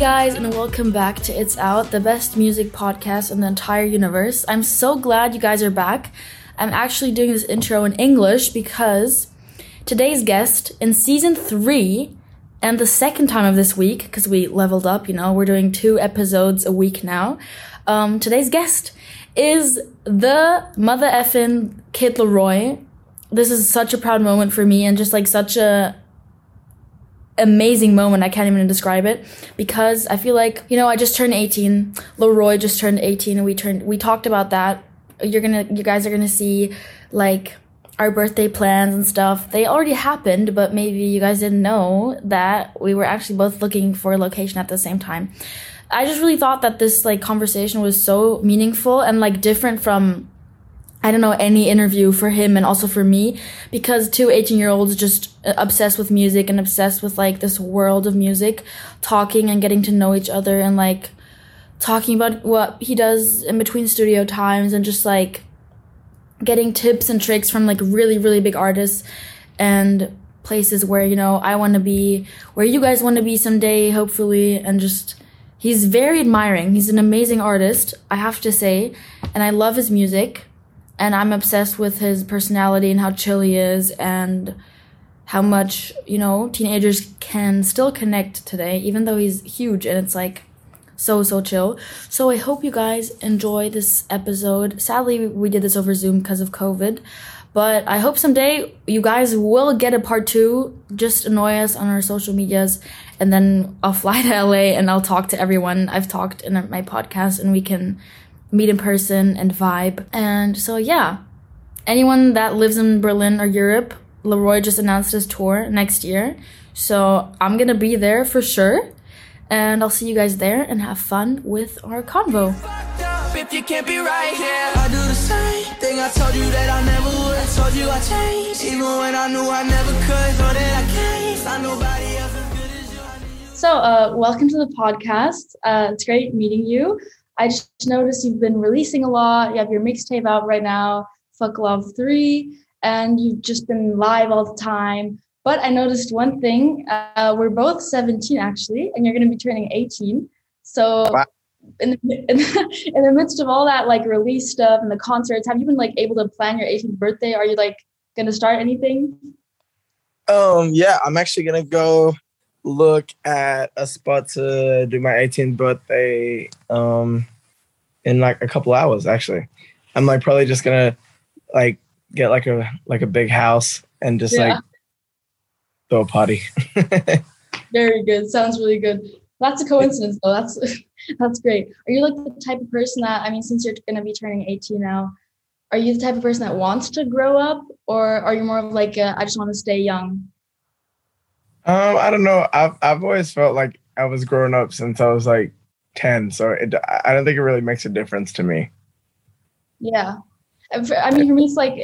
guys, and welcome back to It's Out, the best music podcast in the entire universe. I'm so glad you guys are back. I'm actually doing this intro in English because today's guest in season three and the second time of this week, because we leveled up, you know, we're doing two episodes a week now. Um, today's guest is the mother effin Kid LAROI. This is such a proud moment for me and just like such a amazing moment. I can't even describe it because I feel like, you know, I just turned 18. Laroi just turned 18 and we turned, we talked about that. You're gonna, you guys are gonna see like our birthday plans and stuff. They already happened, but maybe you guys didn't know that we were actually both looking for a location at the same time. I just really thought that this like conversation was so meaningful and like different from I don't know, any interview for him and also for me because two 18 year olds just uh, obsessed with music and obsessed with like this world of music, talking and getting to know each other and like talking about what he does in between studio times and just like getting tips and tricks from like really, really big artists and places where, you know, I want to be, where you guys want to be someday, hopefully, and just. He's very admiring. He's an amazing artist, I have to say, and I love his music and I'm obsessed with his personality and how chill he is and how much, you know, teenagers can still connect today, even though he's huge and it's like so, so chill. So I hope you guys enjoy this episode. Sadly, we did this over Zoom because of COVID. But I hope someday you guys will get a part two. Just annoy us on our social medias, and then I'll fly to LA and I'll talk to everyone I've talked in my podcast, and we can meet in person and vibe. And so, yeah, anyone that lives in Berlin or Europe, Laroi just announced his tour next year. So I'm gonna be there for sure. And I'll see you guys there and have fun with our convo. If you can't be right here, I do the same thing. I told you that I never would. I told you I changed, even when I knew I never could. Know that I can't find nobody else as good as you. So, uh, welcome to the podcast. Uh, it's great meeting you. I just noticed you've been releasing a lot. You have your mixtape out right now, Fuck Love 3, and you've just been live all the time. But I noticed one thing. Uh, we're both 17 actually, and you're going to be turning 18. So wow. in, the, in, the, in the midst of all that like release stuff and the concerts, have you been like able to plan your 18th birthday? Are you like going to start anything? Um, yeah, I'm actually going to go look at a spot to do my 18th birthday um in like a couple hours actually. I'm like probably just gonna like get like a like a big house and just yeah. like throw a party? Very good. Sounds really good. That's a coincidence though. That's that's great. Are you like the type of person that i mean since you're gonna be turning 18 now are you the type of person that wants to grow up or are you more of like a, I just want to stay young um, I don't know. I've I've always felt like I was growing up since I was like ten, so it, I don't think it really makes a difference to me. Yeah, I mean, for me, it's like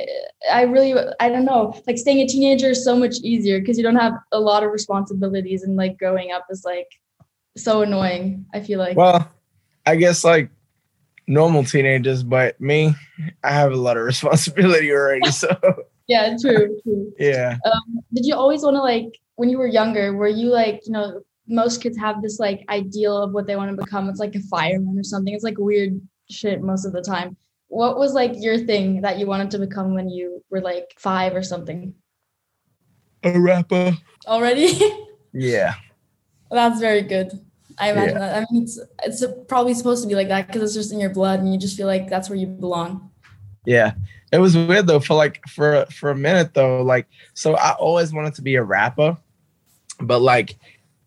I really I don't know. Like staying a teenager is so much easier because you don't have a lot of responsibilities, and like growing up is like so annoying. I feel like. Well, I guess like normal teenagers, but me, I have a lot of responsibility already. So. yeah, true, true. Yeah. Um, did you always want to like when you were younger, were you like, you know, most kids have this like ideal of what they want to become. It's like a fireman or something. It's like weird shit most of the time. What was like your thing that you wanted to become when you were like five or something? A rapper. Already? yeah. That's very good. I imagine yeah. that. I mean, it's it's probably supposed to be like that because it's just in your blood, and you just feel like that's where you belong. Yeah, it was weird though. For like for for a minute though, like so I always wanted to be a rapper, but like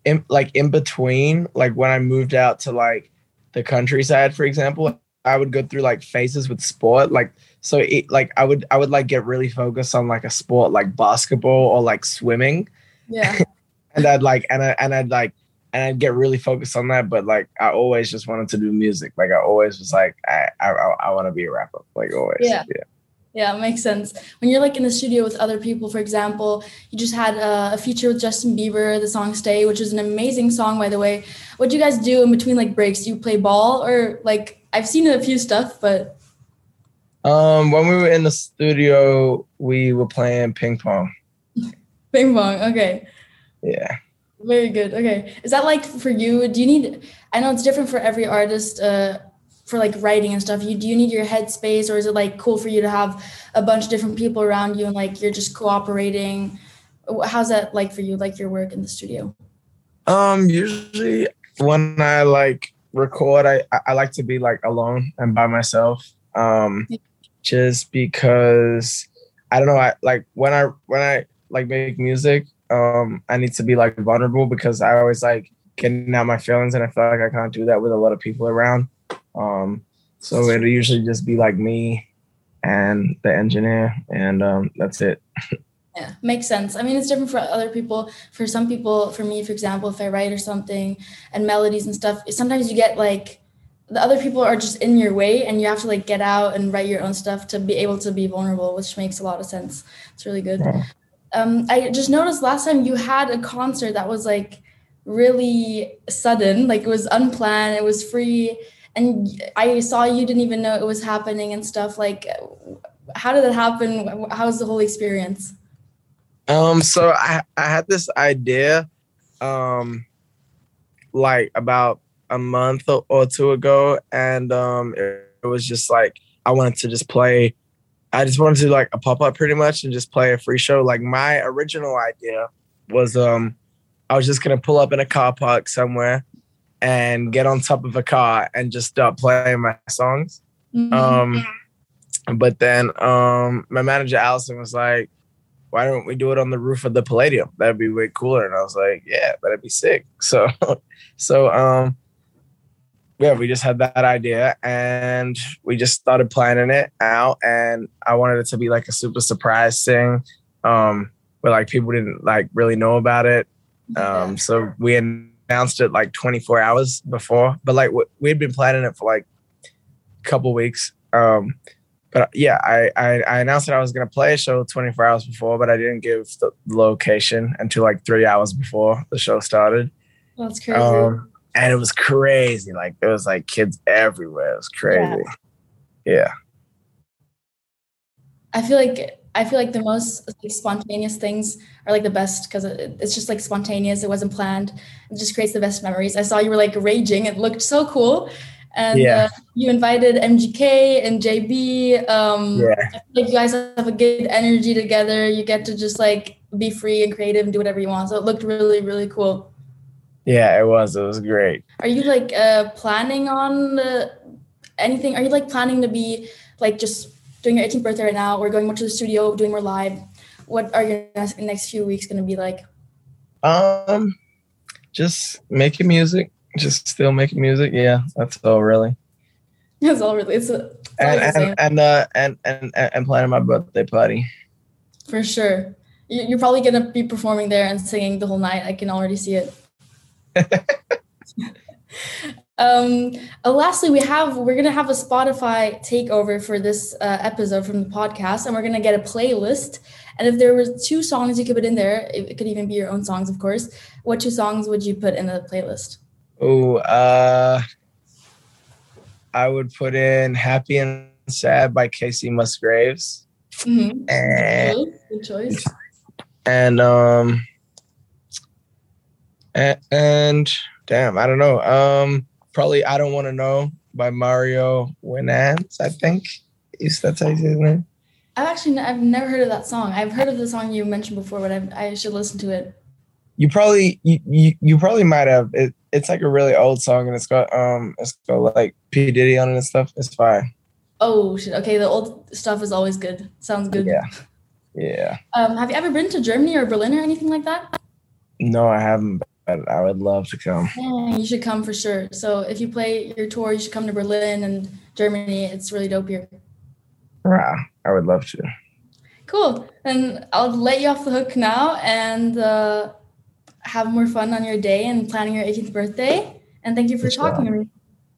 in like in between like when i moved out to like the countryside for example i would go through like phases with sport like so it like i would i would like get really focused on like a sport like basketball or like swimming yeah and i'd like and, I, and i'd like and I'd get really focused on that, but like I always just wanted to do music. Like I always was like I I, I want to be a rapper. Like always. Yeah. yeah. Yeah, it makes sense. When you're like in the studio with other people, for example, you just had a, a feature with Justin Bieber, the song "Stay," which is an amazing song, by the way. What do you guys do in between like breaks? Do you play ball or like I've seen a few stuff, but um, when we were in the studio, we were playing ping pong. ping pong, okay. Yeah. Very good. Okay. Is that like for you? Do you need, I know it's different for every artist, uh, for like writing and stuff. You do you need your headspace or is it like cool for you to have a bunch of different people around you and like you're just cooperating? How's that like for you, like your work in the studio? Um, usually when I like record, I I like to be like alone and by myself. Um, just because I don't know. I like when I when I like make music. Um, I need to be like vulnerable because I always like getting out my feelings, and I feel like I can't do that with a lot of people around. Um, so it'll usually just be like me and the engineer, and um, that's it. Yeah, makes sense. I mean, it's different for other people. For some people, for me, for example, if I write or something and melodies and stuff, sometimes you get like the other people are just in your way and you have to like get out and write your own stuff to be able to be vulnerable, which makes a lot of sense. It's really good. Yeah. Um, I just noticed last time you had a concert that was like really sudden, like it was unplanned, it was free, and I saw you didn't even know it was happening and stuff. Like, how did it happen? How was the whole experience? Um, so I I had this idea, um, like about a month or two ago, and um, it, it was just like I wanted to just play. I just wanted to do like a pop up pretty much and just play a free show. Like my original idea was um, I was just gonna pull up in a car park somewhere and get on top of a car and just start playing my songs. Mm-hmm. Um, but then um, my manager Allison was like, why don't we do it on the roof of the Palladium? That'd be way cooler. And I was like, yeah, that'd be sick. So, so, um, yeah, we just had that idea and we just started planning it out. And I wanted it to be like a super surprise thing, um, where like people didn't like really know about it. Um, so we announced it like 24 hours before, but like we had been planning it for like a couple weeks. Um, but yeah, I, I, I announced that I was gonna play a show 24 hours before, but I didn't give the location until like three hours before the show started. That's crazy. Um, and it was crazy. Like it was like kids everywhere. It was crazy. Yeah. yeah. I feel like I feel like the most like, spontaneous things are like the best because it's just like spontaneous. It wasn't planned. It just creates the best memories. I saw you were like raging. It looked so cool and yeah. uh, you invited MGK and JB. Um, yeah. I feel like you guys have a good energy together. You get to just like be free and creative and do whatever you want. So it looked really, really cool. Yeah, it was. It was great. Are you like uh, planning on uh, anything? Are you like planning to be like just doing your 18th birthday right now, or going more to the studio, doing more live? What are your next, few weeks going to be like? Um, just making music just still making music. Yeah, that's all really. That's all really. It's, a, and and and, uh, and and and planning my birthday party. For sure, you're probably gonna be performing there and singing the whole night. I can already see it. um uh, lastly we have we're gonna have a spotify takeover for this uh, episode from the podcast and we're gonna get a playlist and if there were two songs you could put in there it could even be your own songs of course what two songs would you put in the playlist Oh, uh, I would put in "Happy and Sad" by Kacey Musgraves. Mm-hmm. And, Good choice. And um, and, and damn, I don't know. Um, probably "I Don't Want to Know" by Mario Winans. I think is that how you say his name. I've actually I've never heard of that song. I've heard of the song you mentioned before, but I I should listen to it. You probably you, you, you probably might have it it's like a really old song and it's got um it's got like P Diddy on it and stuff. It's fine. Oh shit! Okay, the old stuff is always good. Sounds good. Yeah, yeah. Um, have you ever been to Germany or Berlin or anything like that? No, I haven't. But I would love to come. Yeah, you should come for sure. So if you play your tour, you should come to Berlin and Germany. It's really dope here. Wow, I would love to. Cool. And I'll let you off the hook now, and uh, have more fun on your day and planning your 18th birthday. And thank you for talking to me.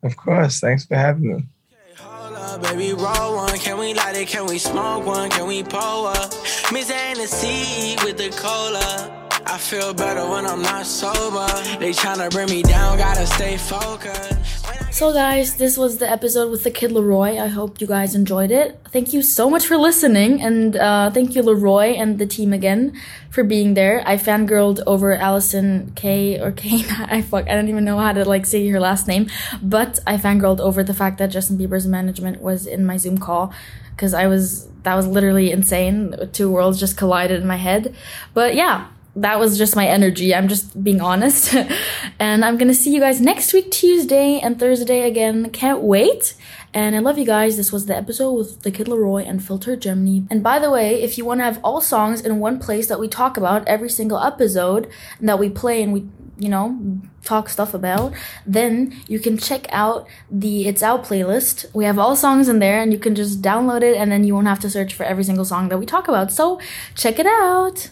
Of course. Thanks for having me. Okay, hold up, baby, roll one. Can we light it? Can we smoke one? Can we pull up? Miss Hennessy with the cola. I feel better when I'm not sober. They tryna bring me down, gotta stay focused. So, guys, this was the episode with the kid Laroi. I hope you guys enjoyed it. Thank you so much for listening, and uh, thank you, Laroi, and the team again for being there. I fangirled over Allison Kaye or Kane. I fuck, I don't even know how to like say her last name, but I fangirled over the fact that Justin Bieber's management was in my Zoom call because I was that was literally insane. Two worlds just collided in my head. But yeah, that was just my energy. I'm just being honest. and I'm gonna see you guys next week, Tuesday and Thursday again. Can't wait. And I love you guys. This was the episode with the Kid Laroi and Filter Germany. And by the way, if you want to have all songs in one place that we talk about every single episode that we play and we, you know, talk stuff about, then you can check out the It's Out playlist. We have all songs in there and you can just download it and then you won't have to search for every single song that we talk about. So check it out.